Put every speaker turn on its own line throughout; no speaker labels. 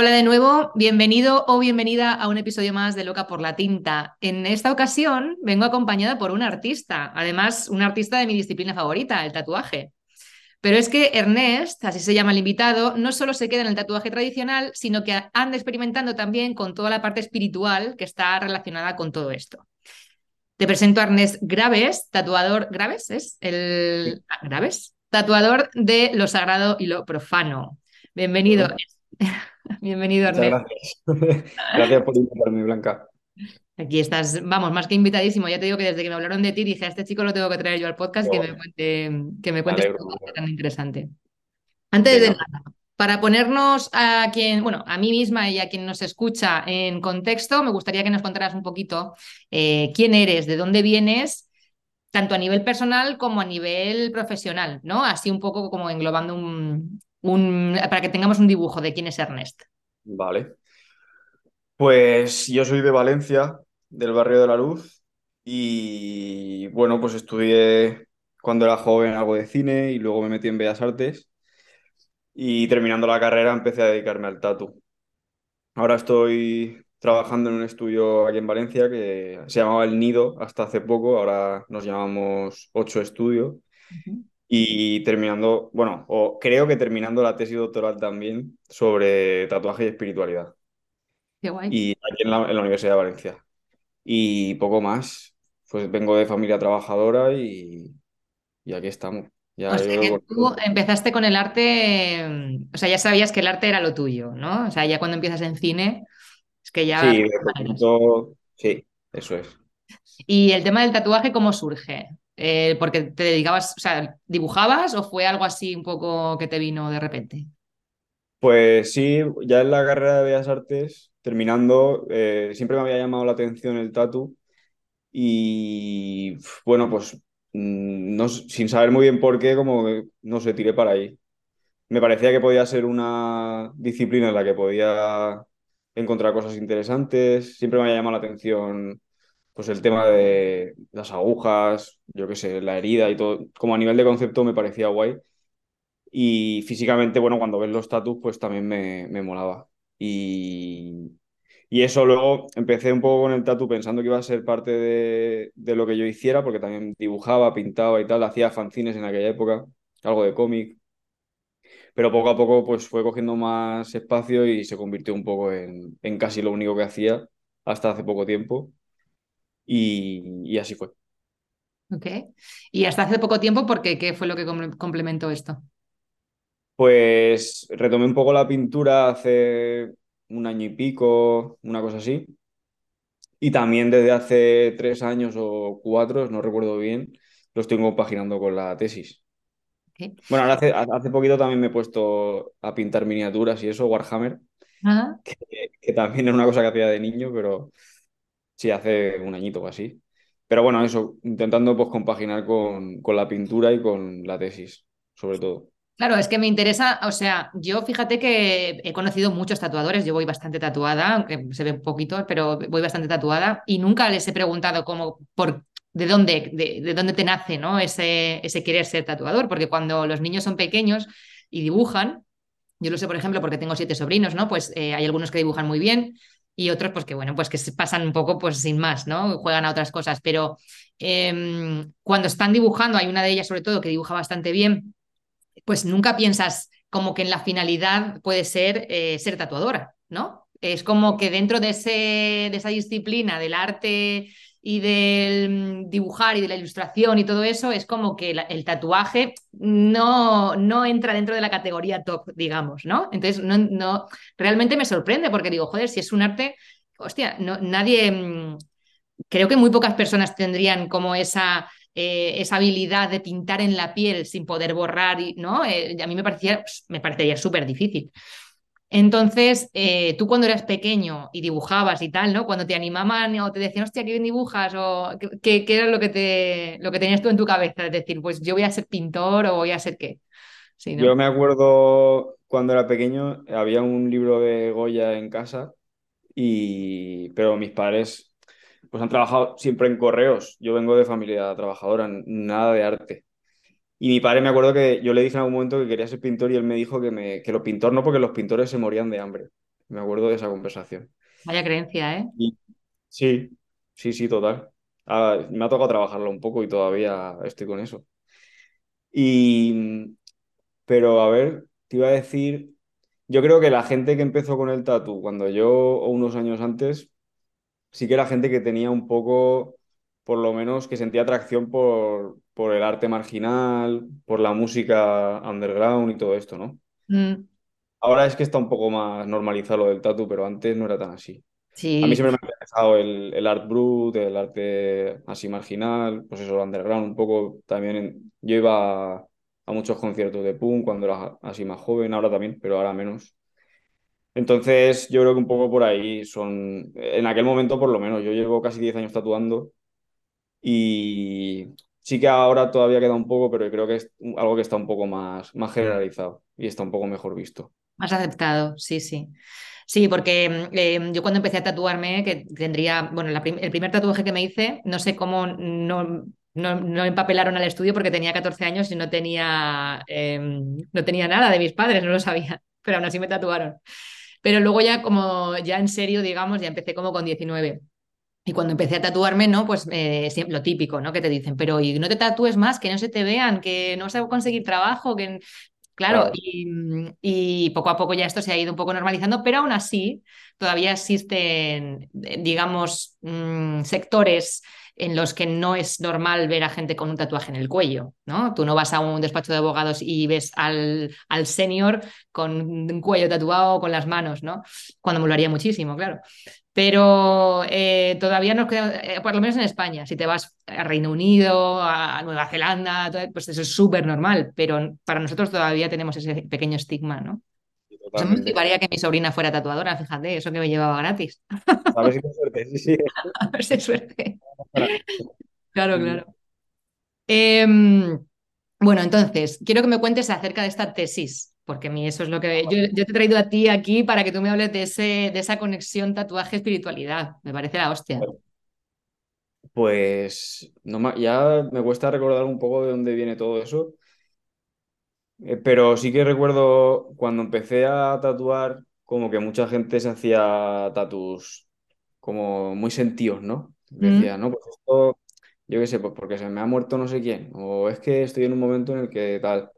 Hola de nuevo, bienvenido o bienvenida a un episodio más de Loca por la Tinta. En esta ocasión vengo acompañada por un artista, además un artista de mi disciplina favorita, el tatuaje. Pero es que Ernest, así se llama el invitado, no solo se queda en el tatuaje tradicional, sino que anda experimentando también con toda la parte espiritual que está relacionada con todo esto. Te presento a Ernest Graves, tatuador. ¿Graves es? El. ¿Graves? Tatuador de lo sagrado y lo profano. Bienvenido. Bienvenido,
Muchas gracias. Gracias por invitarme, Blanca.
Aquí estás, vamos, más que invitadísimo. Ya te digo que desde que me hablaron de ti dije, a este chico lo tengo que traer yo al podcast que me cuente, que me cuente tan interesante. Antes de nada, para ponernos a quien, bueno, a mí misma y a quien nos escucha en contexto, me gustaría que nos contaras un poquito eh, quién eres, de dónde vienes, tanto a nivel personal como a nivel profesional, ¿no? Así un poco como englobando un, para que tengamos un dibujo de quién es Ernest.
Vale. Pues yo soy de Valencia, del barrio de la Luz, y bueno, pues estudié cuando era joven algo de cine y luego me metí en Bellas Artes y terminando la carrera empecé a dedicarme al tatu. Ahora estoy trabajando en un estudio aquí en Valencia que se llamaba El Nido hasta hace poco, ahora nos llamamos Ocho Estudio. Y terminando, bueno, o creo que terminando la tesis doctoral también sobre tatuaje y espiritualidad.
Qué guay.
Y aquí en la, Universidad de Valencia. Y poco más. Pues vengo de familia trabajadora y, y aquí estamos.
Ya o sea que tú empezaste con el arte, o sea, ya sabías que el arte era lo tuyo, ¿no? O sea, ya cuando empiezas en cine, es que ya...
Sí, sí, eso es.
¿Y el tema del tatuaje cómo surge? Eh, porque te dedicabas, o sea, ¿dibujabas o fue algo así un poco que te vino de repente?
Pues sí, ya en la carrera de Bellas Artes, terminando, eh, siempre me había llamado la atención el tatu y bueno, pues mm, no, sin saber muy bien por qué, como no sé, tiré para ahí. Me parecía que podía ser una disciplina en la que podía encontrar cosas interesantes, siempre me había llamado la atención pues el tema de las agujas, yo qué sé, la herida y todo, como a nivel de concepto me parecía guay. Y físicamente, bueno, cuando ves los tatus, pues también me, me molaba. Y, y, eso luego empecé un poco con el tatu pensando que iba a ser parte de, de, lo que yo hiciera, porque también dibujaba, pintaba y tal, hacía fanzines en aquella época, algo de cómic. Pero poco a poco pues fue cogiendo más espacio y se convirtió un poco en, en casi lo único que hacía hasta hace poco tiempo y, así fue.
Ok. Y hasta hace poco tiempo, ¿por qué? ¿Qué fue lo que complementó esto?
Pues retomé un poco la pintura hace un año y pico, una cosa así. Y también desde hace tres años o cuatro, no recuerdo bien, lo estoy compaginando con la tesis. Bueno, ahora hace, hace poquito también me he puesto a pintar miniaturas y eso, Warhammer, que, que, también es una cosa que hacía de niño, pero Sí, hace un añito o así. Pero bueno, eso, intentando pues compaginar con, con la pintura y con la tesis, sobre todo.
Claro, es que me interesa, o sea, yo fíjate que he conocido muchos tatuadores, yo voy bastante tatuada, aunque se ve un poquito, pero voy bastante tatuada y nunca les he preguntado cómo, por, de dónde, de, dónde te nace, ¿no? Ese, ese querer ser tatuador, porque cuando los niños son pequeños y dibujan, yo lo sé, por ejemplo, porque tengo siete sobrinos, ¿no? Pues eh, hay algunos que dibujan muy bien, y otros pues que bueno, pues que se pasan un poco pues sin más, ¿no? Juegan a otras cosas, pero em, cuando están dibujando, hay una de ellas sobre todo que dibuja bastante bien, pues nunca piensas como que en la finalidad puede ser eh, ser tatuadora, ¿no? Es como que dentro de, ese, de esa disciplina del arte y del mm, dibujar y de la ilustración y todo eso, es como que el tatuaje no, no entra dentro de la categoría top, digamos, ¿no? Entonces, no, no, realmente me sorprende porque digo, joder, si es un arte, hostia, no, nadie, mm, creo que muy pocas personas tendrían como esa, eh, esa habilidad de pintar en la piel sin poder borrar, y, ¿no? Eh, a mí me, parecía, pues, me parecería súper difícil. Entonces, eh, tú cuando eras pequeño y dibujabas y tal, ¿no? Cuando te animaban o te decían, hostia, ¿qué bien dibujas? O ¿qué, era lo que, te, lo que tenías tú en tu cabeza? Es decir, pues yo voy a ser pintor o voy a ser qué.
Yo me acuerdo cuando era pequeño, había un libro de Goya en casa, y... pero mis padres pues han trabajado siempre en correos. Yo vengo de familia trabajadora, nada de arte. Y mi padre me acuerdo que yo le dije en algún momento que quería ser pintor y él me dijo que, me, que los pintores no, porque los pintores se morían de hambre. Me acuerdo de esa conversación.
Vaya creencia, ¿eh?
sí, sí, sí, total. Ah, me ha tocado trabajarlo un poco y todavía estoy con eso. Y, pero a ver, te iba a decir, yo creo que la gente que empezó con el tatu cuando yo o unos años antes, sí que era gente que tenía un poco, por lo menos, que sentía atracción por, por el arte marginal, por la música underground y todo esto, ¿no? Mm. Ahora es que está un poco más normalizado lo del tatu, pero antes no era tan así.
Sí.
A mí siempre me ha interesado el, el art brut, el arte así marginal, pues eso, underground un poco también. yo iba a, muchos conciertos de punk cuando era así más joven, ahora también, pero ahora menos. Entonces, yo creo que un poco por ahí son, en aquel momento por lo menos, yo llevo casi 10 años tatuando y Sí que ahora todavía queda un poco, pero creo que es algo que está un poco más, más generalizado y está un poco mejor visto.
Más aceptado, sí, sí. Sí, porque em, yo cuando empecé a tatuarme, que tendría, bueno, el primer tatuaje que me hice, no sé cómo no, no, empapelaron al estudio porque tenía 14 años y no tenía, em, no tenía nada de mis padres, no lo sabía, pero aún así me tatuaron. Pero luego ya como, ya en serio, digamos, ya empecé como con 19. Y cuando empecé a tatuarme, ¿no? Pues eh, lo típico, ¿no? Que te dicen, pero y no te tatúes más, que no se te vean, que no vas a conseguir trabajo, que... Claro, Y, poco a poco ya esto se ha ido un poco normalizando, pero aún así todavía existen, digamos, mm, sectores en los que no es normal ver a gente con un tatuaje en el cuello, ¿no? Tú no vas a un despacho de abogados y ves al, al senior con un cuello tatuado con las manos, ¿no? Cuando me lo haría muchísimo, claro. Pero eh, todavía nos queda, eh, por lo menos en España, si te vas a Reino Unido, a Nueva Zelanda, pues eso es súper normal, pero para nosotros todavía tenemos ese pequeño estigma, ¿no? Yo me fliparía que mi sobrina fuera tatuadora, fíjate, eso que me llevaba gratis.
A ver si hay suerte, sí, sí.
A ver si hay suerte. Claro, claro. Em, bueno, entonces, quiero que me cuentes acerca de esta tesis porque a mí eso es lo que... Yo, te he traído a ti aquí para que tú me hables de, ese, de esa conexión tatuaje-espiritualidad. Me parece la hostia.
Pues no, ya me cuesta recordar un poco de dónde viene todo eso. Eh, pero sí que recuerdo cuando empecé a tatuar, como que mucha gente se hacía tatus como muy sentidos, ¿no? Mm. Decía, no, pues esto, yo qué sé, pues porque se me ha muerto no sé quién, o es que estoy en un momento en el que tal.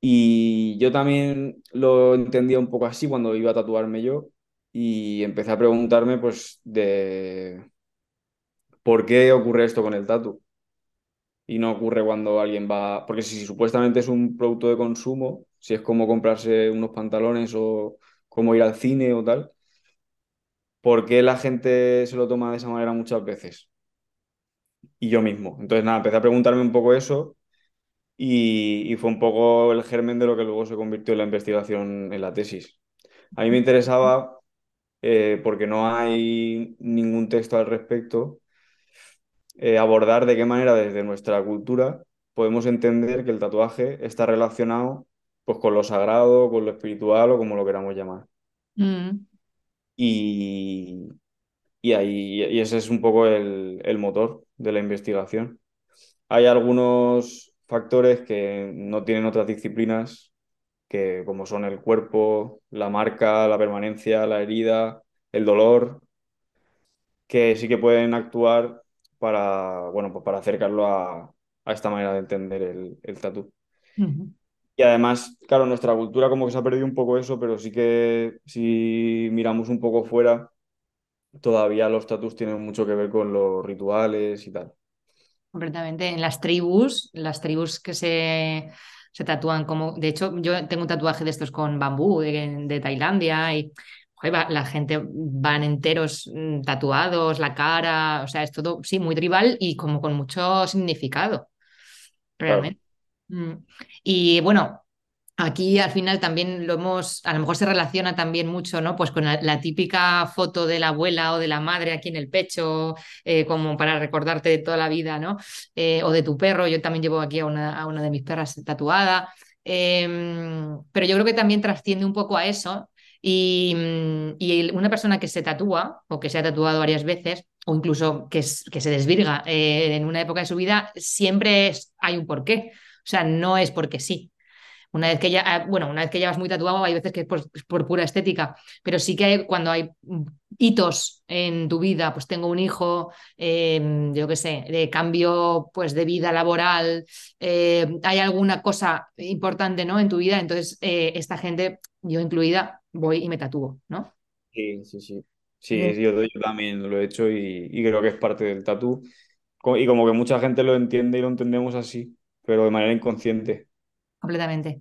Y yo también lo entendía un poco así cuando iba a tatuarme yo y empecé a preguntarme pues de por qué ocurre esto con el tatu. Y no ocurre cuando alguien va, porque si, supuestamente es un producto de consumo, si es como comprarse unos pantalones o como ir al cine o tal, ¿por qué la gente se lo toma de esa manera muchas veces? Y yo mismo. Entonces, nada, empecé a preguntarme un poco eso y, fue un poco el germen de lo que luego se convirtió en la investigación en la tesis. A mí me interesaba, eh, porque no hay ningún texto al respecto, eh, abordar de qué manera desde nuestra cultura podemos entender que el tatuaje está relacionado pues, con lo sagrado, con lo espiritual o como lo queramos llamar. Mm. Y, y, ahí, y ese es un poco el, el motor de la investigación. Hay algunos factores que no tienen otras disciplinas, que como son el cuerpo, la marca, la permanencia, la herida, el dolor, que sí que pueden actuar para, bueno, pues para acercarlo a, esta manera de entender el, el tatu. Y además, claro, nuestra cultura como que se ha perdido un poco eso, pero sí que si miramos un poco fuera, todavía los tatus tienen mucho que ver con los rituales y tal.
Completamente. En las tribus, las tribus que se, se tatúan como. De hecho, yo tengo un tatuaje de estos con bambú de, de Tailandia y joder, va- la gente van enteros mm, tatuados, la cara, o sea, es todo, sí, muy tribal y como con mucho significado, realmente. Mm. Y bueno. Aquí al final también lo hemos, a lo mejor se relaciona también mucho, ¿no? Pues con la, típica foto de la abuela o de la madre aquí en el pecho, eh, como para recordarte de toda la vida, ¿no? Eh, o de tu perro, yo también llevo aquí a una, de mis perras tatuada. Em, pero yo creo que también trasciende un poco a eso. Y, mm, una persona que se tatúa o que se ha tatuado varias veces, o incluso que, se desvirga eh, en una época de su vida, siempre hay un porqué. O sea, no es porque sí. Una vez que ya, ah, bueno, una vez que llevas muy tatuado, hay veces que es por, pura estética, pero sí que hay- cuando hay hitos en tu vida, pues tengo un hijo, eh, yo qué sé, de cambio pues de vida laboral, eh, hay alguna cosa importante, ¿no? En tu vida, entonces eh, esta gente, yo incluida, voy y me tatúo, ¿no?
sí, sí, sí. Sí, sí, yo, yo también lo he hecho y, y creo que es parte del tatu. Co- Y como que mucha gente lo entiende y lo entendemos así, pero de manera inconsciente.
Completamente.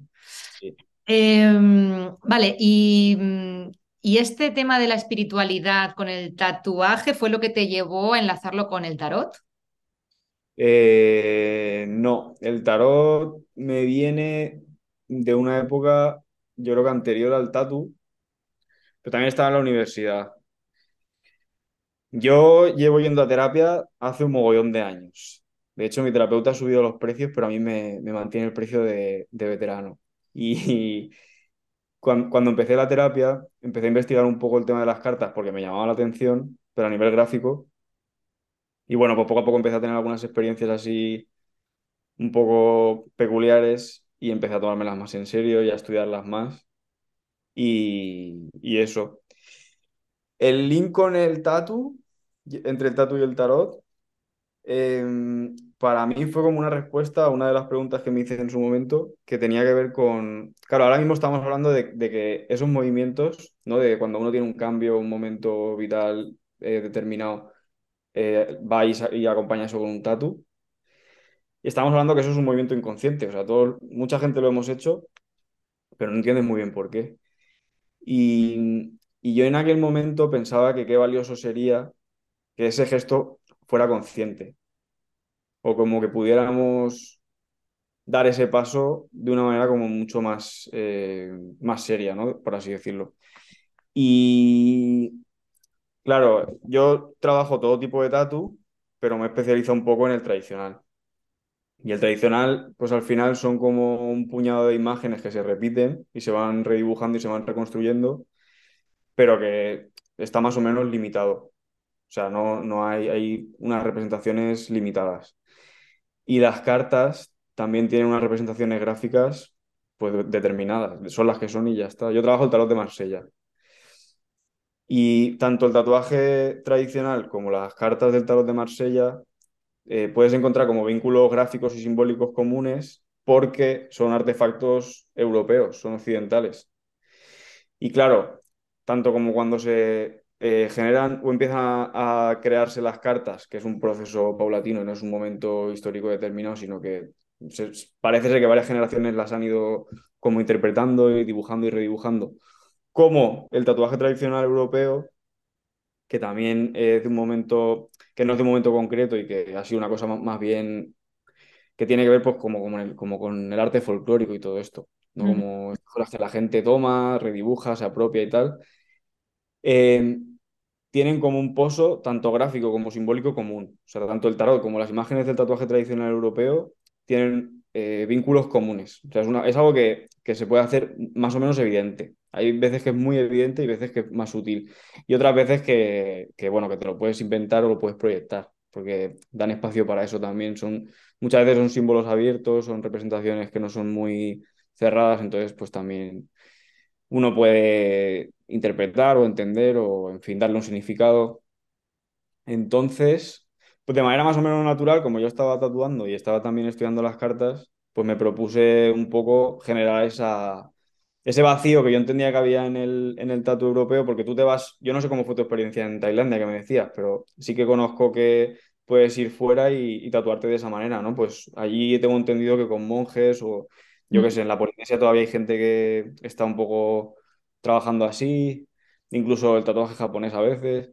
Sí.
Em, vale, y, mm, y este tema de la espiritualidad con el tatuaje fue lo que te llevó a enlazarlo con el tarot.
Eh, no, el tarot me viene de una época, yo creo que anterior al tatu, pero también estaba en la universidad. Yo llevo yendo a terapia hace un mogollón de años. De hecho, mi terapeuta ha subido los precios, pero a mí me, me mantiene el precio de, veterano. Y, cuan- cuando, empecé la terapia, empecé a investigar un poco el tema de las cartas porque me llamaba la atención, pero a nivel gráfico. Y bueno, pues poco a poco empecé a tener algunas experiencias así un poco peculiares y empecé a tomármelas más en serio y a estudiarlas más. Y, y eso. El link con el tatu, entre el tatu y el tarot, eh, para mí fue como una respuesta a una de las preguntas que me hice en su momento, que tenía que ver con... Claro, ahora mismo estamos hablando de, que esos movimientos, ¿no? De cuando uno tiene un cambio, un momento vital eh, determinado, eh, va y, y acompaña eso con un tatu. Y estamos hablando que eso es un movimiento inconsciente, o sea, todo, mucha gente lo hemos hecho, pero no entienden muy bien por qué. Y yo en aquel momento pensaba que qué valioso sería que ese gesto fuera consciente, o como que pudiéramos dar ese paso de una manera como mucho más, eh, más seria, ¿no? Por así decirlo. Y claro, yo trabajo todo tipo de tatu, pero me especializo un poco en el tradicional. Y el tradicional, pues al final son como un puñado de imágenes que se repiten y se van redibujando y se van reconstruyendo, pero que está más o menos limitado. O sea, no, no hay, hay unas representaciones limitadas. Y las cartas también tienen unas representaciones gráficas pues determinadas, son las que son y ya está. Yo trabajo el tarot de Marsella. Y tanto el tatuaje tradicional como las cartas del tarot de Marsella eh, puedes encontrar como vínculos gráficos y simbólicos comunes porque son artefactos europeos, son occidentales. Y claro, tanto como cuando se eh, generan o empiezan a, a crearse las cartas, que es un proceso paulatino, no es un momento histórico determinado, sino que se- parece ser que varias generaciones las han ido como interpretando y dibujando y redibujando, como el tatuaje tradicional europeo, que también es de un momento, que no es de un momento concreto y que ha sido una cosa más, más bien que tiene que ver pues como, como, el- como con el arte folclórico y todo esto, ¿no?
Ujú,
Como cosas que la gente toma, redibuja, se apropia y tal. Eh, tienen como un pozo tanto gráfico como simbólico común. O sea, tanto el tarot como las imágenes del tatuaje tradicional europeo tienen eh, vínculos comunes. O sea, es, es algo que, que se puede hacer más o menos evidente. Hay veces que es muy evidente y veces que es más sutil. Y otras veces que, que, bueno, que te lo puedes inventar o lo puedes proyectar, porque dan espacio para eso también. Son, muchas veces son símbolos abiertos, son representaciones que no son muy cerradas, entonces pues también uno puede interpretar o entender o, en fin, darle un significado. Entonces, pues de manera más o menos natural, como yo estaba tatuando y estaba también estudiando las cartas, pues me propuse un poco generar esa, ese vacío que yo entendía que había en el, en el tatu europeo, porque tú te vas, yo no sé cómo fue tu experiencia en Tailandia que me decías, pero sí que conozco que puedes ir fuera y, tatuarte de esa manera, ¿no? Pues allí tengo entendido que con monjes o yo qué sé, en la Polinesia todavía hay gente que está un poco trabajando así, incluso el tatuaje japonés a veces,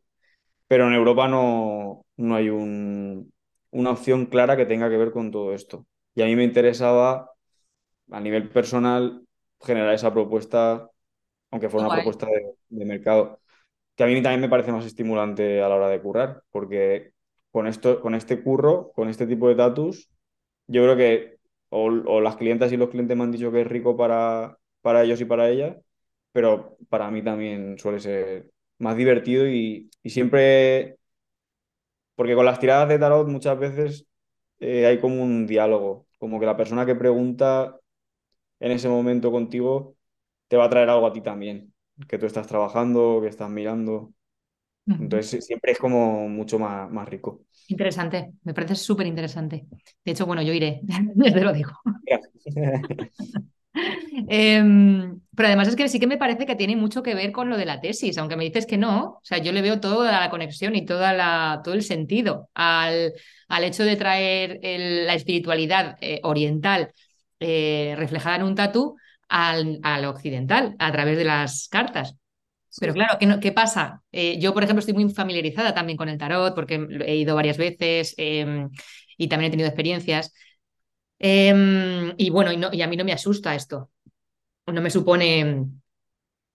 pero en Europa no, no hay un, una opción clara que tenga que ver con todo esto. Y a mí me interesaba, a nivel personal, generar esa propuesta, aunque fuera una propuesta de, mercado, que a mí también me parece más estimulante a la hora de currar, porque con, esto, con este curro, con este tipo de tatus, yo creo que o, las clientas y los clientes me han dicho que es rico para, para ellos y para ellas, pero para mí también suele ser más divertido y, siempre, porque con las tiradas de tarot muchas veces eh, hay como un diálogo, como que la persona que pregunta en ese momento contigo te va a traer algo a ti también, que tú estás trabajando, que estás mirando. Entonces siempre es como mucho más, más rico.
Interesante, me parece súper interesante. De hecho, bueno, yo iré, te lo digo. Em, pero además es que sí que me parece que tiene mucho que ver con lo de la tesis, aunque me dices que no, o sea, yo le veo toda la conexión y toda la, todo el sentido al, al hecho de traer la espiritualidad eh, oriental eh, reflejada en un tatú al, al occidental a través de las cartas. Pero claro, ¿qué, ¿qué pasa? Eh, yo, por ejemplo, estoy muy familiarizada también con el tarot porque he ido varias veces em, y también he tenido experiencias. Em, y bueno, y, y, a mí no me asusta esto. No me supone,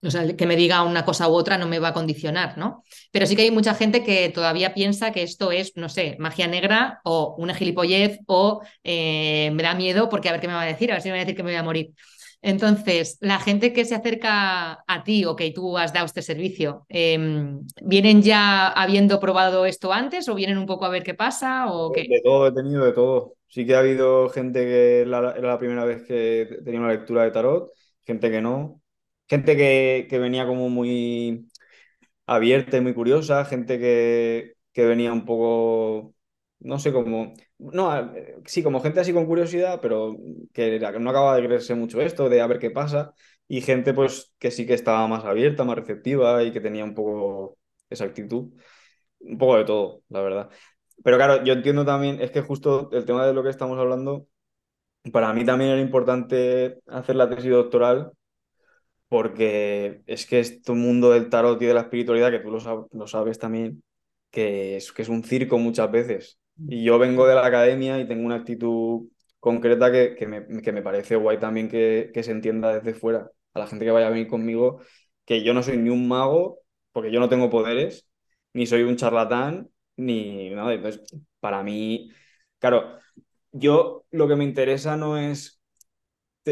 o sea, que me diga una cosa u otra no me va a condicionar, ¿no? Pero sí que hay mucha gente que todavía piensa que esto es, no sé, magia negra o una gilipollez o eh, me da miedo porque a ver qué me va a decir, a ver si me va a decir que me voy a morir. Entonces, la gente que se acerca a ti o que tú has dado este servicio, em, ¿vienen ya habiendo probado esto antes o vienen un poco a ver qué pasa? O qué?
De todo, he tenido de todo. Sí que ha habido gente que era la primera vez que tenía una lectura de tarot, gente que no, gente que, que venía como muy abierta y muy curiosa, gente que, que venía un poco, no sé, cómo no, sí, como gente así con curiosidad, pero que no acaba de creerse mucho esto, de a ver qué pasa, y gente pues que sí que estaba más abierta, más receptiva y que tenía un poco esa actitud, un poco de todo, la verdad. Pero claro, yo entiendo también, es que justo el tema de lo que estamos hablando, para mí también era importante hacer la tesis doctoral porque es que este mundo del tarot y de la espiritualidad, que tú lo, lo sabes también, que es, que es un circo muchas veces y yo vengo de la academia y tengo una actitud concreta que, que, me, que me, parece guay también que, que, se entienda desde fuera a la gente que vaya a venir conmigo que yo no soy ni un mago, porque yo no tengo poderes, ni soy un charlatán, ni nada. Entonces, para mí, claro, yo lo que me interesa no es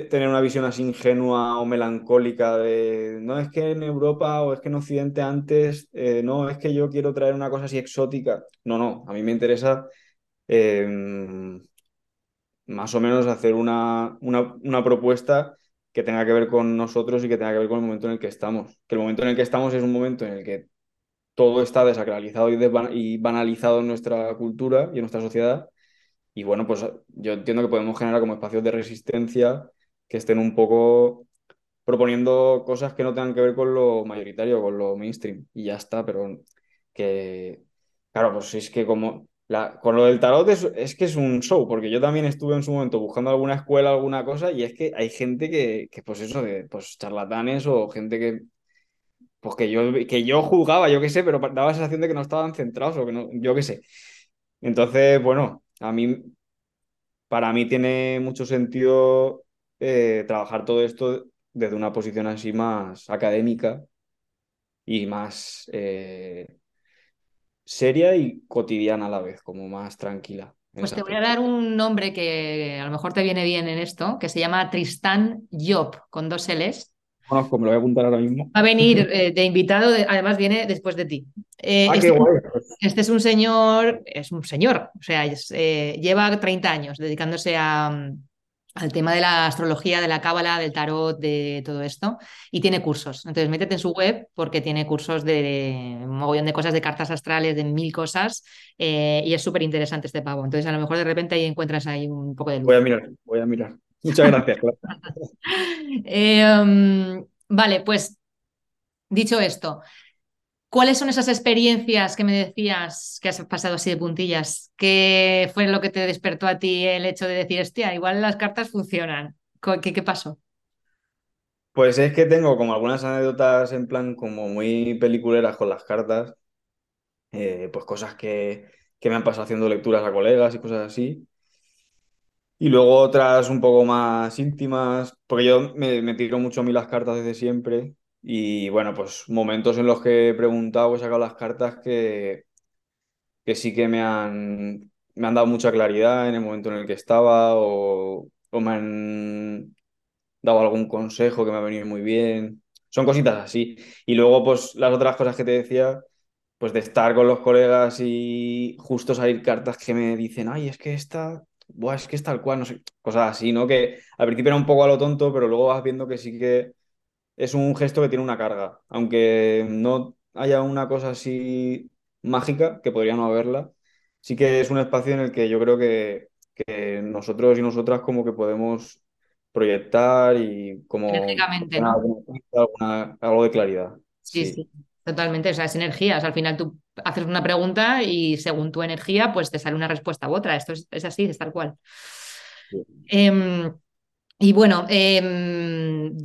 tener una visión así ingenua o melancólica de no es que en Europa o es que en Occidente antes, eh, no es que yo quiero traer una cosa así exótica. No, no, a mí me interesa em, más o menos hacer una, una, propuesta que tenga que ver con nosotros y que tenga que ver con el momento en el que estamos. Que el momento en el que estamos es un momento en el que todo está desacralizado y banalizado en nuestra cultura y en nuestra sociedad. Y bueno, pues yo entiendo que podemos generar como espacios de resistencia que estén un poco proponiendo cosas que no tengan que ver con lo mayoritario, con lo mainstream, y ya está, pero que, claro, pues es que como con lo del tarot es, que es un show, porque yo también estuve en su momento buscando alguna escuela, alguna cosa, y es que hay gente que, que pues eso, de pues charlatanes o gente que, pues que yo, que yo juzgaba, yo qué sé, pero daba la sensación de que no estaban centrados o que no, yo qué sé. Entonces, bueno, a mí, para mí tiene mucho sentido eh, trabajar todo esto desde una posición así más académica y más eh, seria y cotidiana a la vez, como más tranquila.
Pues te voy a dar un nombre que a lo mejor te viene bien en esto, que se llama Tristán Job, con dos L's.
Conozco, me lo voy a apuntar ahora mismo.
Va a venir eh, de invitado, además viene después de ti. Ah, este, este, es un señor, es un señor, o sea, lleva 30 años dedicándose a, al tema de la astrología, de la cábala, del tarot, de todo esto, y tiene cursos. Entonces, métete en su web porque tiene cursos de un mogollón de cosas, de cartas astrales, de mil cosas, eh, y es súper interesante este pavo. Entonces, a lo mejor de repente ahí encuentras ahí un poco de luz.
Voy a mirar, voy a mirar. Muchas gracias.
Eh, um, vale, pues dicho esto, ¿cuáles son esas experiencias que me decías que has pasado así de puntillas? ¿Qué fue lo que te despertó a ti el hecho de decir, hostia, igual las cartas funcionan? ¿Qué, pasó?
Pues es que tengo como algunas anécdotas en plan como muy peliculeras con las cartas, eh, pues cosas que, que me han pasado haciendo lecturas a colegas y cosas así. Y luego otras un poco más íntimas, porque yo me, me tiro mucho a mí las cartas desde siempre. Y bueno, pues momentos en los que he preguntado, he sacado las cartas que, que sí que me han, me han dado mucha claridad en el momento en el que estaba o, o me han dado algún consejo que me ha venido muy bien. Son cositas así. Y luego, pues las otras cosas que te decía, pues de estar con los colegas y justo salir cartas que me dicen, ay, es que esta, buah, es que es tal cual, no sé, cosas así, ¿no? Que al principio era un poco a lo tonto, pero luego vas viendo que sí que es un gesto que tiene una carga. Aunque no haya una cosa así mágica, que podría no haberla, sí que es un espacio en el que yo creo que, que nosotros y nosotras como que podemos proyectar y como
Enérgicamente, ¿no?
alguna- algo de claridad.
Sí,
Sí.
sí, totalmente. O sea, es energía. O sea, al final tú haces una pregunta y según tu energía, pues te sale una respuesta u otra. Esto es, es así, es tal cual. Em, y bueno, em,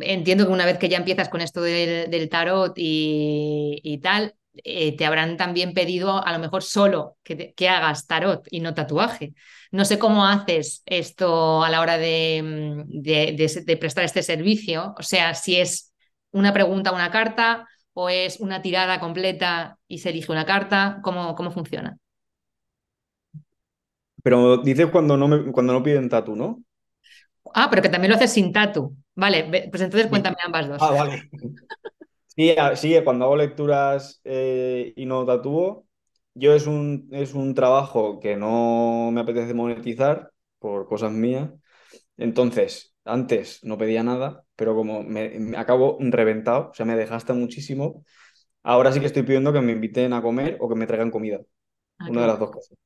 entiendo que una vez que ya empiezas con esto del, tarot y, tal, eh, te habrán también pedido a lo mejor solo que, que hagas tarot y no tatuaje. No sé cómo haces esto a la hora de, de- de prestar este servicio. O sea, si es una pregunta, una carta, o es una tirada completa y se elige una carta, ¿cómo, cómo funciona?
Pero dices cuando no me, cuando no piden tatu, ¿no?
Ah, pero que también lo haces sin tatu. Vale, pues entonces cuéntame ambas dos.
Ah, vale. Sí, sí, cuando hago lecturas eh, y no tatúo, yo es un, es un trabajo que no me apetece monetizar por cosas mías. Entonces, antes no pedía nada, pero como me, me acabo reventado, o sea, me dejaste muchísimo, ahora sí que estoy pidiendo que me inviten a comer o que me traigan comida,
Ah,
una de las dos cosas.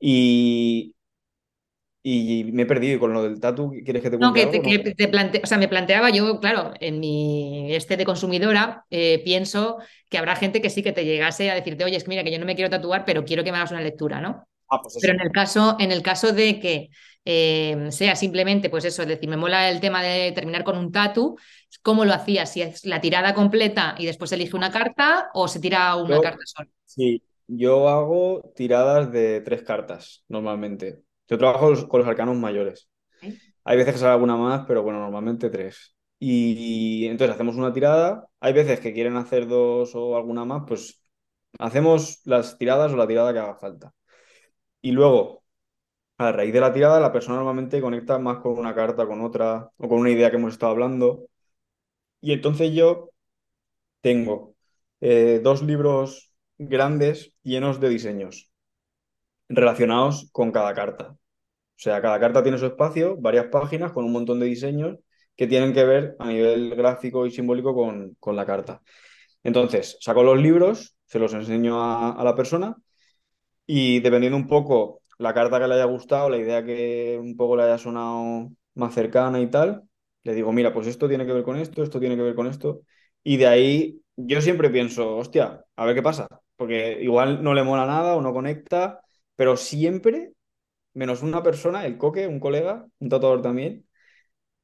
Y, y me he perdido y con lo del tatu, ¿quieres que te
No,
cuente
que te,
algo? No.
que te plante- o sea, me planteaba yo, claro, en mi este de consumidora, eh, pienso que habrá gente que sí que te llegase a decirte, oye, es que mira, que yo no me quiero tatuar, pero quiero que me hagas una lectura, ¿no?
Ah, pues
Pero en el caso, en el caso de que eh, sea simplemente, pues eso, es decir, me mola el tema de terminar con un tatu, ¿cómo lo hacías? Si es la tirada completa y después elige una carta o se tira una
Yo,
carta sola.
sí, yo hago tiradas de tres cartas normalmente. Yo trabajo con los arcanos mayores.
¿eh?
Hay veces que sale alguna más, pero bueno, normalmente tres. Y, entonces hacemos una tirada. Hay veces que quieren hacer dos o alguna más, pues hacemos las tiradas o la tirada que haga falta. Y luego, a raíz de la tirada, la persona normalmente conecta más con una carta, con otra, o con una idea que hemos estado hablando. Y entonces yo tengo eh, dos libros grandes llenos de diseños relacionados con cada carta. O sea, cada carta tiene su espacio, varias páginas con un montón de diseños que tienen que ver a nivel gráfico y simbólico con, con la carta. Entonces, saco los libros, se los enseño a, a la persona y dependiendo un poco la carta que le haya gustado, la idea que un poco le haya sonado más cercana y tal, le digo, mira, pues esto tiene que ver con esto, esto tiene que ver con esto. Y de ahí yo siempre pienso, hostia, a ver qué pasa. Porque igual no le mola nada o no conecta, pero siempre, menos una persona, el coque, un colega, un tatuador también,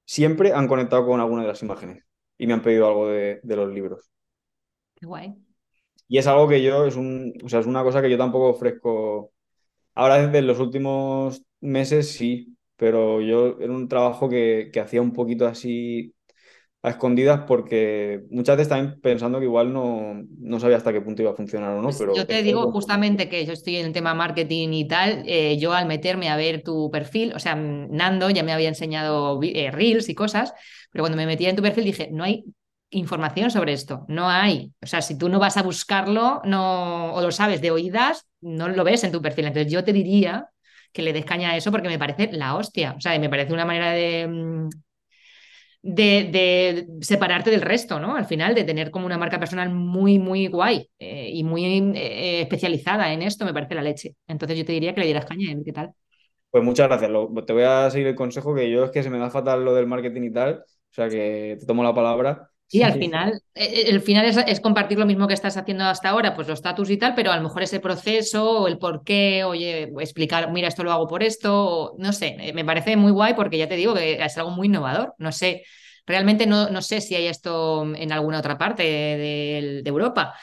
siempre han conectado con alguna de las imágenes y me han pedido algo de, de los libros.
Qué guay.
Y es algo que yo, es un, o sea, es una cosa que yo tampoco ofrezco Ahora desde los últimos meses sí, pero yo era un trabajo que, que hacía un poquito así a escondidas porque muchas veces también pensando que igual no, no sabía hasta qué punto iba a funcionar o no,
Pues
pero
yo te digo justamente que yo estoy en el tema marketing y tal, eh, yo al meterme a ver tu perfil, o sea, Nando ya me había enseñado eh, reels y cosas, pero cuando me metí en tu perfil dije, no hay información sobre esto, no hay. O sea, si tú no vas a buscarlo no, o lo sabes de oídas, no lo ves en tu perfil. Entonces yo te diría que le des caña a eso porque me parece la hostia, o sea, me parece una manera de... de, de separarte del resto, ¿no? Al final, de tener como una marca personal muy, muy guay eh, y muy eh, especializada en esto, me parece la leche. Entonces yo te diría que le dieras caña, ¿eh? ¿qué tal?
Pues muchas gracias. Te voy a seguir el consejo que yo es que se me da fatal lo del marketing y tal. O sea que te tomo la palabra.
Y al
Sí.
final, eh, el final es, es compartir lo mismo que estás haciendo hasta ahora, pues los status y tal, pero a lo mejor ese proceso o el por qué, oye, explicar, mira, esto lo hago por esto, o no sé, eh, me parece muy guay porque ya te digo que es algo muy innovador. No sé, realmente no, no sé si hay esto en alguna otra parte de, de Europa,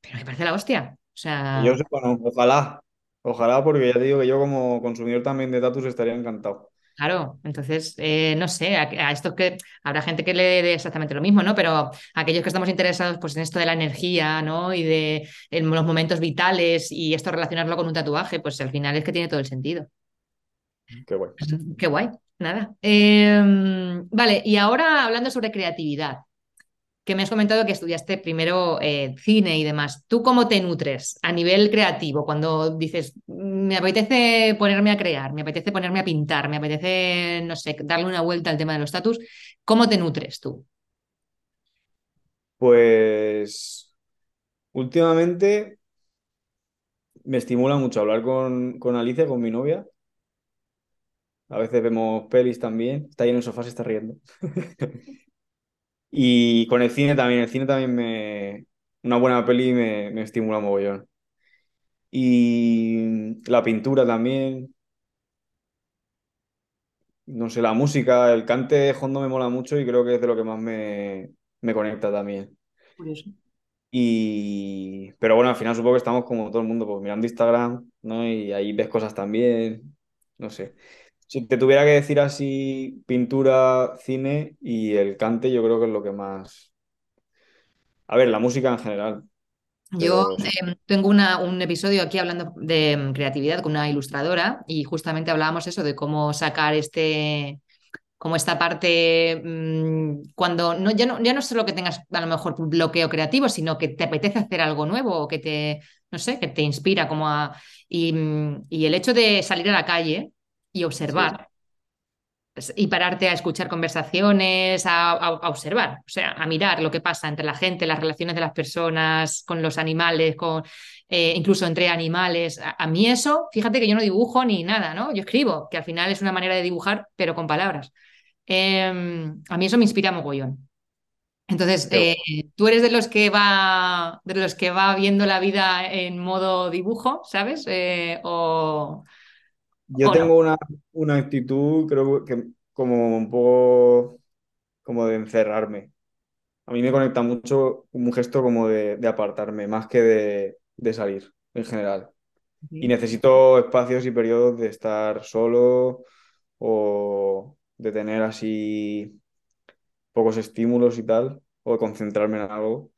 pero me parece la hostia. O
Yo
sea,
sé, bueno, ojalá. Ojalá, porque ya te digo que yo como consumidor también de Tatus estaría encantado.
Claro, entonces, eh, no sé, a, a estos que habrá gente que le dé exactamente lo mismo, ¿no? Pero aquellos que estamos interesados pues, en esto de la energía, ¿no? Y de en los momentos vitales y esto relacionarlo con un tatuaje, pues al final es que tiene todo el sentido.
Qué guay.
Qué guay, nada. Eh, vale, y ahora hablando sobre creatividad, que me has comentado que estudiaste primero eh, cine y demás. ¿Tú cómo te nutres a nivel creativo cuando dices, me apetece ponerme a crear, me apetece ponerme a pintar, me apetece, no sé, darle una vuelta al tema de los status? ¿Cómo te nutres tú?
Pues últimamente me estimula mucho hablar con, con Alicia, con mi novia. A veces vemos pelis también. Está ahí en el sofá, se está riendo. Y con el cine también. El cine también me... Una buena peli me, me estimula mogollón. Y la pintura también. No sé, la música, el cante de fondo me mola mucho y creo que es de lo que más me, me conecta también.
Curioso.
Y... Pero bueno, al final supongo que estamos como todo el mundo, pues mirando Instagram, ¿no? Y ahí ves cosas también, no sé. Si te tuviera que decir así, pintura, cine y el cante, yo creo que es lo que más... A ver, la música en general,
Yo eh, tengo una- un episodio aquí hablando de mm, creatividad con una ilustradora y justamente hablábamos eso de cómo sacar este, como esta parte, mmm, cuando no ya, no, ya no solo que tengas a lo mejor bloqueo creativo, sino que te apetece hacer algo nuevo o que te, no sé, que te inspira como a... Y, mm, y el hecho de salir a la calle y observar pues, y pararte a escuchar conversaciones, a, a, a, observar, o sea, a mirar lo que pasa entre la gente, las relaciones de las personas, con los animales, con, eh, incluso entre animales. A, a, mí eso, fíjate que yo no dibujo ni nada, ¿no? Yo escribo, que al final es una manera de dibujar, pero con palabras. Eh, a mí eso me inspira mogollón. Entonces, eh, tú eres de los que va, de los que va viendo la vida en modo dibujo, ¿sabes? Eh, o,
Yo tengo una, una actitud, creo que como un poco como de encerrarme. A mí me conecta mucho un gesto como de, de apartarme, más que de, de salir en general. Y necesito espacios y periodos de estar solo o de tener así pocos estímulos y tal, o de concentrarme en algo.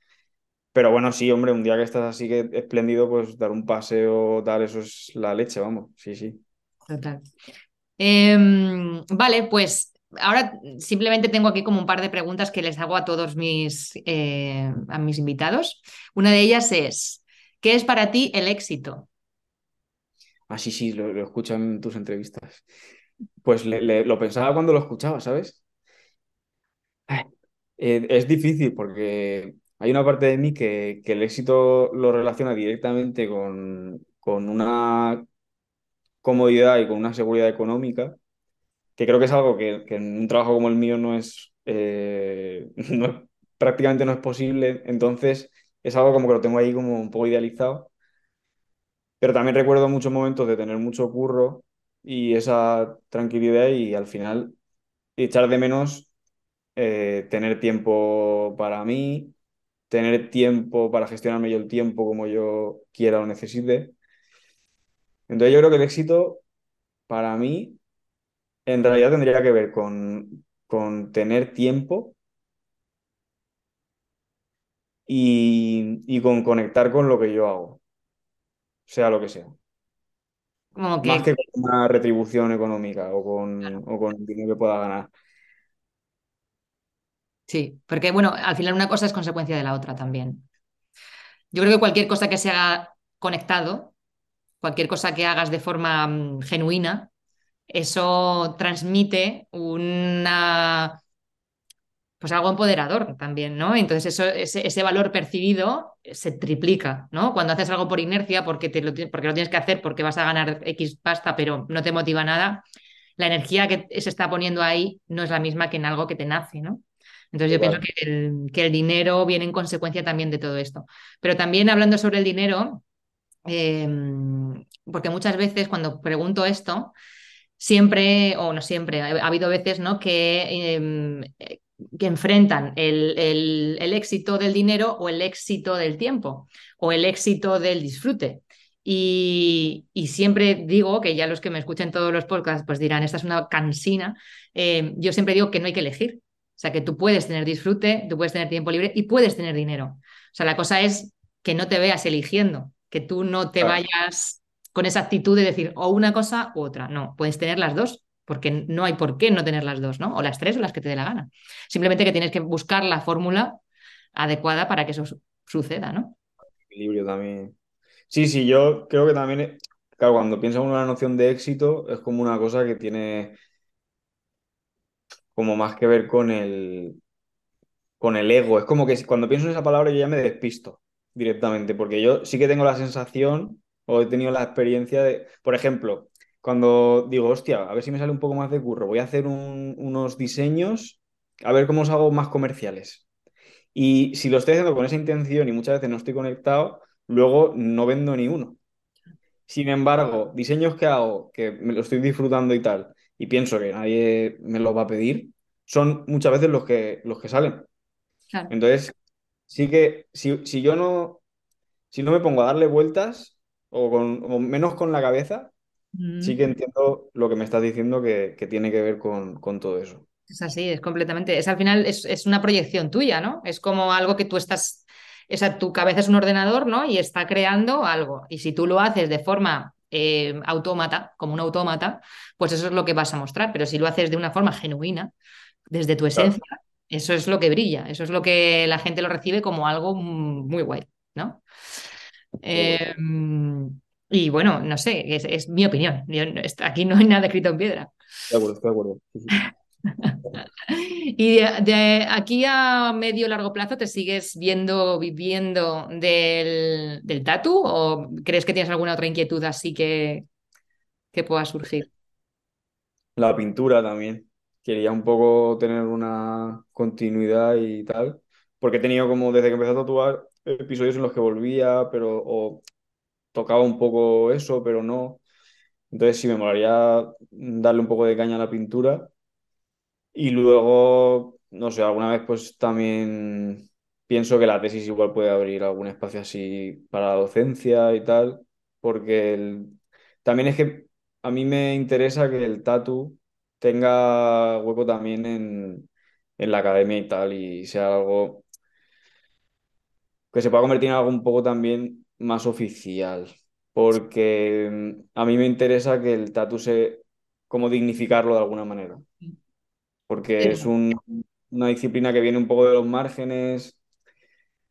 Pero bueno, sí, hombre, un día que estás así que espléndido, pues dar un paseo, tal, eso es la leche, vamos. Sí, sí.
Total. Eh, vale, pues ahora simplemente tengo aquí como un par de preguntas que les hago a todos mis, eh, a mis invitados. Una de ellas es, ¿qué es para ti el éxito?
Ah, sí, sí, lo, lo escucho en tus entrevistas. Pues lo pensaba cuando lo escuchaba, ¿sabes? Eh, es difícil porque hay una parte de mí que, que el éxito lo relaciona directamente con, con una comodidad y con una seguridad económica, que creo que es algo que, en un trabajo como el mío no es, eh, no es- prácticamente no es posible. Entonces es algo como que lo tengo ahí como un poco idealizado. Pero también recuerdo muchos momentos de tener mucho curro y esa tranquilidad y al final echar de menos eh, tener tiempo para mí, tener tiempo para gestionarme yo el tiempo como yo quiera o necesite. Entonces yo creo que el éxito para mí en realidad tendría que ver con, con tener tiempo y, y con conectar con lo que yo hago, sea lo que sea.
Como
Más
que
que con una retribución económica o con, o con el dinero que pueda ganar.
sí, porque bueno, al final una cosa es consecuencia de la otra también. Yo creo que cualquier cosa que se haga conectado, cualquier cosa que hagas de forma mm, genuina, eso transmite una pues algo empoderador también, ¿no? Entonces eso, ese, valor percibido se triplica, ¿no? Cuando haces algo por inercia, porque, te lo, porque lo tienes que hacer, porque vas a ganar X pasta, pero no te motiva nada, la energía que se está poniendo ahí no es la misma que en algo que te nace, ¿no? Entonces yo pienso que el, que el, dinero viene en consecuencia también de todo esto. Pero también hablando sobre el dinero, em, porque muchas veces cuando pregunto esto, siempre, o no siempre, ha, habido veces ¿no? que em, que enfrentan el, éxito del dinero o el éxito del tiempo o el éxito del disfrute. Y, siempre digo, que ya los que me escuchen todos los podcasts pues dirán, esta es una cansina, eh, yo siempre digo que no hay que elegir. O sea, que tú puedes tener disfrute, tú puedes tener tiempo libre y puedes tener dinero. O sea, la cosa es que no te veas eligiendo, que tú no te vayas con esa actitud de decir o una cosa u otra. No, puedes tener las dos porque no hay por qué no tener las dos, ¿no? O las tres o las que te dé la gana. Simplemente que tienes que buscar la fórmula adecuada para que eso suceda, ¿no?
Equilibrio también. Sí, sí, yo creo que también, claro, cuando piensas en una noción de éxito, es como una cosa que tiene como más que ver con el, con el ego. Es como que cuando pienso en esa palabra yo ya me despisto directamente, porque yo sí que tengo la sensación o he tenido la experiencia de, por ejemplo, cuando digo, hostia, a ver si me sale un poco más de curro, voy a hacer unos diseños, a ver cómo os hago más comerciales. Y si lo estoy haciendo con esa intención y muchas veces no estoy conectado, luego no vendo ni uno. Sin embargo, diseños que hago, que me lo estoy disfrutando y tal, y pienso que nadie me los va a pedir, son muchas veces los que, los que salen. Entonces, sí que si, si, yo no, si no me pongo a darle vueltas, o, con, o menos con la cabeza, sí que entiendo lo que me estás diciendo que, tiene que ver con, todo eso.
Es así, es completamente. Es al final es, una proyección tuya, ¿no? Es como algo que tú estás. Esa, tu cabeza es un ordenador, ¿no? Y está creando algo. Y si tú lo haces de forma eh, autómata, como un autómata, pues eso es lo que vas a mostrar. Pero si lo haces de una forma genuina, desde tu esencia, eso es lo que brilla. Eso es lo que la gente lo recibe como algo muy guay, ¿no? Y bueno, no sé, es, mi opinión. aquí no hay nada escrito en piedra.
De acuerdo, estoy de acuerdo.
y de, aquí a medio largo plazo, ¿te sigues viendo, viviendo del, del tatu o crees que tienes alguna otra inquietud así que, que pueda surgir?
La pintura también. Quería un poco tener una continuidad y tal, porque he tenido como desde que empecé a tatuar episodios en los que volvía, pero o tocaba un poco eso, pero no. Entonces sí, me molaría darle un poco de caña a la pintura. Y luego, no sé, alguna vez pues también pienso que la tesis igual puede abrir algún espacio así para la docencia y tal, porque también es que a mí me interesa que el tatu tenga hueco también en, en la academia y tal, y sea algo que se pueda convertir en algo un poco también más oficial, porque mm, a mí me interesa que el tatu se, como dignificarlo de alguna manera, porque es una disciplina que viene un poco de los márgenes,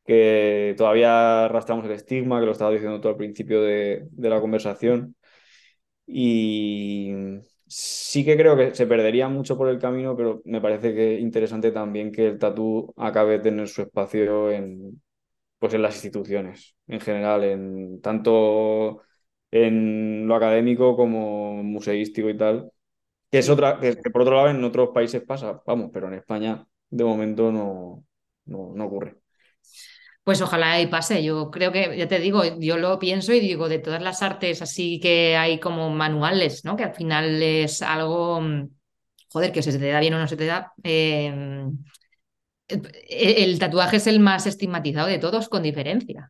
que todavía arrastramos el estigma, que lo estaba diciendo todo al principio de, de la conversación, y sí que creo que se perdería mucho por el camino, pero me parece que es interesante también que el tatu acabe de tener su espacio en, pues en las instituciones en general, en tanto en lo académico como museístico y tal, que es otra, que, por otro lado en otros países pasa, vamos, pero en España de momento no, no, ocurre.
Pues ojalá y pase. Yo creo que, ya te digo, yo lo pienso y digo, de todas las artes así que hay como manuales, ¿no? Que al final es algo, joder, que se te da bien o no se te da. Eh, el, tatuaje es el más estigmatizado de todos, con diferencia.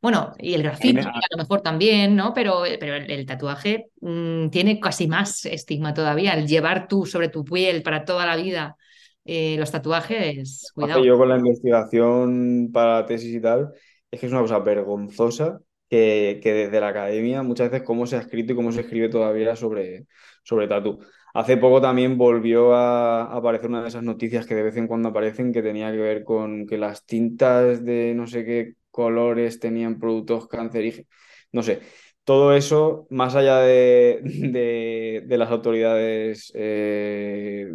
Bueno, y el grafito a lo mejor también, ¿no? Pero, pero el, tatuaje mm, tiene casi más estigma todavía. El llevar tú sobre tu piel para toda la vida eh, los tatuajes, cuidado.
Yo con la investigación para la tesis y tal, es que es una cosa vergonzosa que, que desde la academia muchas veces cómo se ha escrito y cómo se escribe todavía sobre, sobre tatu. Hace poco también volvió a aparecer una de esas noticias que de vez en cuando aparecen que tenía que ver con que las tintas de no sé qué colores tenían productos cancerígenos. No sé, todo eso, más allá de, las autoridades eh,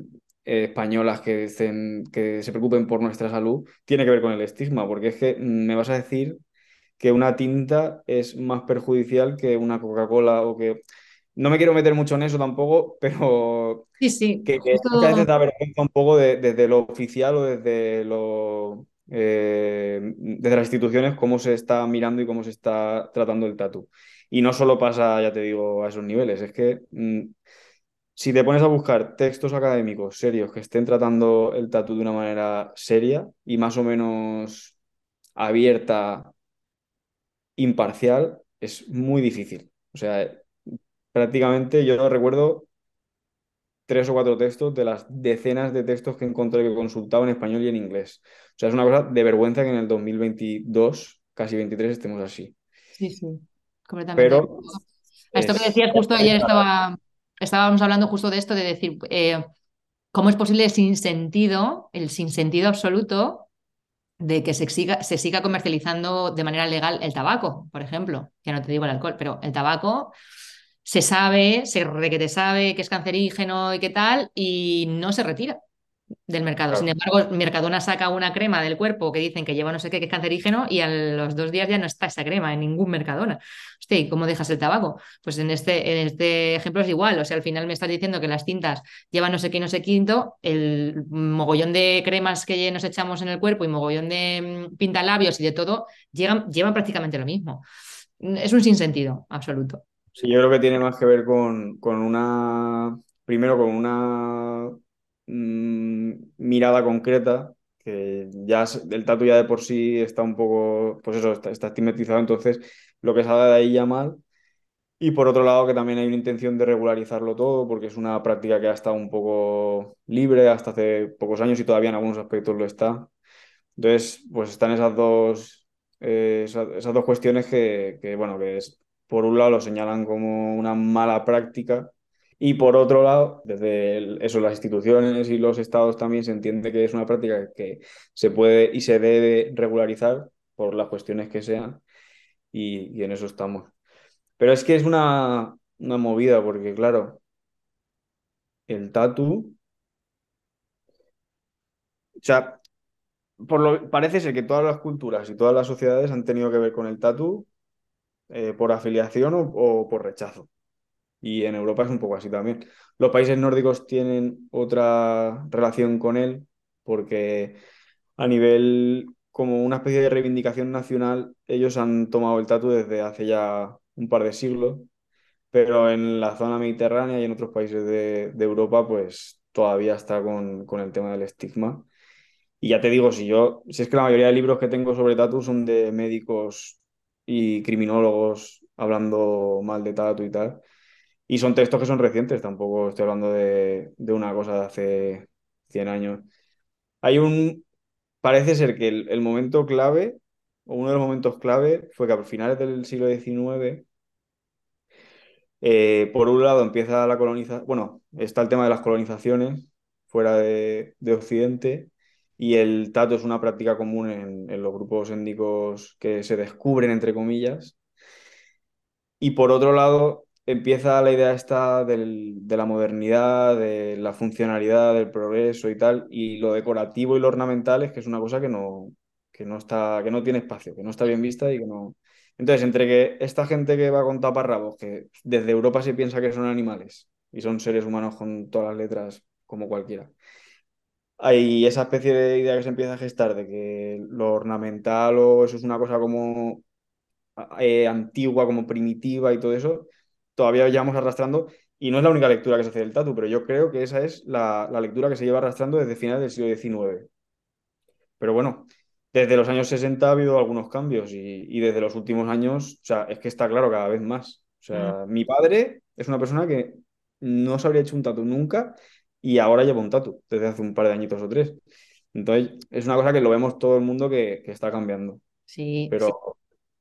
eh, españolas que, estén, que se preocupen por nuestra salud, tiene que ver con el estigma, porque es que me vas a decir que una tinta es más perjudicial que una Coca-Cola o que... No me quiero meter mucho en eso tampoco, pero
sí, sí,
que, que a veces da vergüenza un poco desde lo oficial o desde lo eh, desde las instituciones cómo se está mirando y cómo se está tratando el tatu. Y no solo pasa, ya te digo, a esos niveles, es que mm, si te pones a buscar textos académicos serios que estén tratando el tatu de una manera seria y más o menos abierta, imparcial, es muy difícil. O sea, prácticamente yo recuerdo tres o cuatro textos de las decenas de textos que encontré que consultaba en español y en inglés. O sea, es una cosa de vergüenza que en el 2022, casi 23, estemos así.
Sí, sí, completamente.
Pero
esto que decías justo ayer estaba, estábamos hablando justo de esto, de decir, eh, ¿cómo es posible sin sentido, el sin sentido absoluto de que se siga, se siga comercializando de manera legal el tabaco, por ejemplo, que no te digo el alcohol, pero el tabaco se sabe, se te sabe que es cancerígeno y qué tal, y no se retira del mercado. Sin embargo, Mercadona saca una crema del cuerpo que dicen que lleva no sé qué, que es cancerígeno, y a los dos días ya no está esa crema en ningún Mercadona. Hostia, ¿y cómo dejas el tabaco? Pues en este, en este ejemplo es igual. O sea, al final me estás diciendo que las tintas llevan no sé qué, no sé quinto, el mogollón de cremas que nos echamos en el cuerpo y mogollón de mm, pintalabios y de todo, llevan, llevan prácticamente lo mismo. Es un sinsentido absoluto.
Sí, yo creo que tiene más que ver con, con una, primero con una mm, mirada concreta, que ya el tatu ya de por sí está un poco, pues eso, está, estigmatizado, entonces lo que salga de ahí ya mal. Y por otro lado, que también hay una intención de regularizarlo todo, porque es una práctica que ha estado un poco libre hasta hace pocos años y todavía en algunos aspectos lo está. Entonces, pues están esas dos, eh, esas, dos cuestiones que, que, bueno, que es por un lado lo señalan como una mala práctica y por otro lado, desde eso, las instituciones y los estados también se entiende que es una práctica que se puede y se debe regularizar por las cuestiones que sean y, en eso estamos. Pero es que es una, una movida porque, claro, el tatu, o sea, por lo, parece ser que todas las culturas y todas las sociedades han tenido que ver con el tatu eh, por afiliación o, por rechazo. Y en Europa es un poco así también. Los países nórdicos tienen otra relación con él porque a nivel como una especie de reivindicación nacional, ellos han tomado el tatu desde hace ya un par de siglos, pero en la zona mediterránea y en otros países de, Europa, pues todavía está con, con, el tema del estigma. Y ya te digo, si yo, si es que la mayoría de libros que tengo sobre tatu son de médicos y criminólogos hablando mal de Tatu y tal. Y son textos que son recientes, tampoco estoy hablando de, una cosa de hace 100 años. Hay un, parece ser que el, momento clave, o uno de los momentos clave, fue que a finales del siglo XIX, eh, por un lado empieza la colonización, bueno, está el tema de las colonizaciones fuera de, de Occidente, y el tato es una práctica común en, los grupos étnicos que se descubren, entre comillas. Y por otro lado, empieza la idea esta de la modernidad, de la funcionalidad, del progreso y tal, y lo decorativo y lo ornamental es que es una cosa que no, que no, está, que no tiene espacio, que no está bien vista y que no... Entonces, entre que esta gente que va con taparrabos, que desde Europa se piensa que son animales y son seres humanos con todas las letras como cualquiera, hay esa especie de idea que se empieza a gestar de que lo ornamental o eso es una cosa como eh, antigua, como primitiva y todo eso, todavía llevamos arrastrando. Y no es la única lectura que se hace del tatu, pero yo creo que esa es la, lectura que se lleva arrastrando desde finales del siglo XIX. Pero bueno, desde los años 60 ha habido algunos cambios y, desde los últimos años, o sea, es que está claro cada vez más. O sea, mi padre es una persona que no se habría hecho un tatu nunca y ahora lleva un tatu desde hace un par de añitos o tres. Entonces, es una cosa que lo vemos todo el mundo que, está cambiando.
Sí.
Pero,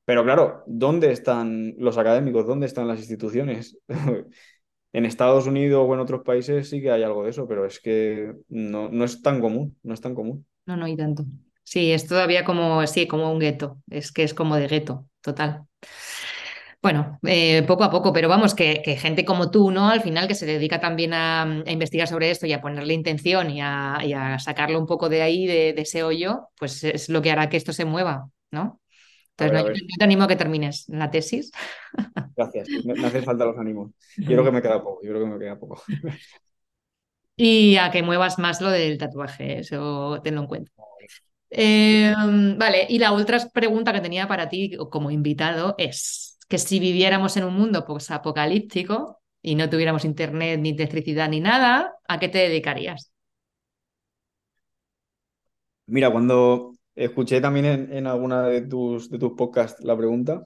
pero claro, ¿dónde están los académicos? ¿Dónde están las instituciones? en Estados Unidos o en otros países sí que hay algo de eso, pero es que no, no es tan común, no es tan común.
No, no hay tanto. Sí, es todavía como, sí, como un gueto. Es que es como de gueto, total. Bueno, eh, poco a poco, pero vamos, que, gente como tú, ¿no? Al final, que se dedica también a, investigar sobre esto y a ponerle intención y a, sacarlo un poco de ahí, de, ese hoyo, pues es lo que hará que esto se mueva, ¿no? Entonces, yo, te animo a que termines la tesis.
Gracias, me, me hacen falta los ánimos. Yo creo que me queda poco, yo creo que me queda poco.
Y a que muevas más lo del tatuaje, eso tenlo en cuenta. Em, vale, y la otra pregunta que tenía para ti como invitado es que si viviéramos en un mundo apocalíptico y no tuviéramos internet, ni electricidad, ni nada, ¿a qué te dedicarías?
Mira, cuando escuché también en, alguna de tus, de tus podcasts la pregunta,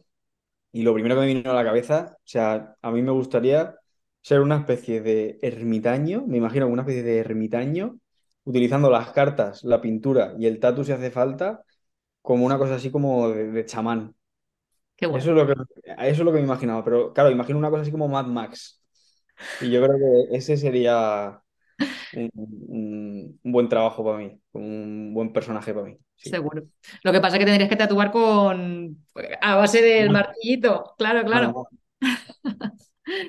y lo primero que me vino a la cabeza, o sea, a mí me gustaría ser una especie de ermitaño, me imagino una especie de ermitaño utilizando las cartas, la pintura y el tatu si hace falta, como una cosa así como de, chamán.
Qué bueno.
Eso es, lo que, eso es lo que me imaginaba, pero claro, imagino una cosa así como Mad Max. Y yo creo que ese sería un, buen trabajo para mí, un buen personaje para mí.
Seguro. Lo que pasa es que tendrías que tatuar con a base del martillito. Claro, claro.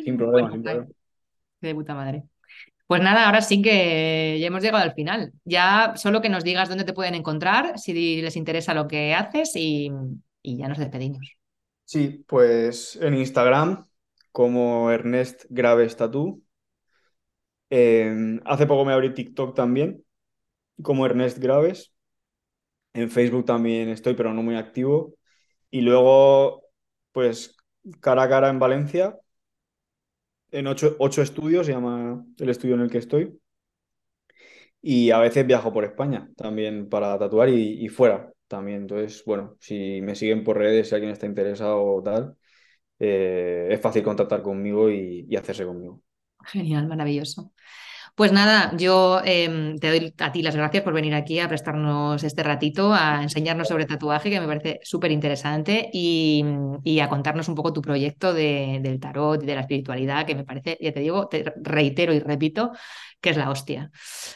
Sin problema, sin problema.
De puta madre. Pues nada, ahora sí que ya hemos llegado al final. Ya solo que nos digas dónde te pueden encontrar, si les interesa lo que haces y, ya nos despedimos.
Sí, pues en Instagram como Ernest Graves Tattoo. Hace poco me abrí TikTok también como Ernest Graves. En Facebook también estoy, pero no muy activo. Y luego, pues cara a cara en Valencia, en ocho, estudios, se llama el estudio en el que estoy. Y a veces viajo por España también para tatuar y, fuera también. Entonces, bueno, si me siguen por redes, si alguien está interesado o tal, eh, es fácil contactar conmigo y hacerse conmigo.
Genial, maravilloso. Pues nada, yo em, te doy a ti las gracias por venir aquí a prestarnos este ratito, a enseñarnos sobre tatuaje, que me parece súper interesante, y, a contarnos un poco tu proyecto del tarot y de la espiritualidad, que me parece, ya te digo, te reitero y repito, que es la hostia.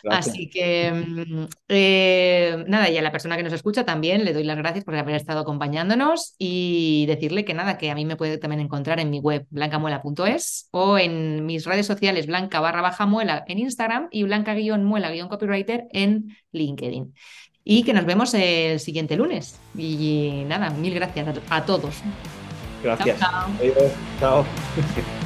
Así que, mm, eh, nada, y a la persona que nos escucha también le doy las gracias por haber estado acompañándonos y decirle que nada, que a mí me puede también encontrar en mi web blancamuela.es o en mis redes sociales blanca barra baja muela en Instagram y blanca guion muela guion copywriter en LinkedIn. Y que nos vemos el siguiente lunes. Y nada, mil gracias a, todos.
Gracias. chao. chao.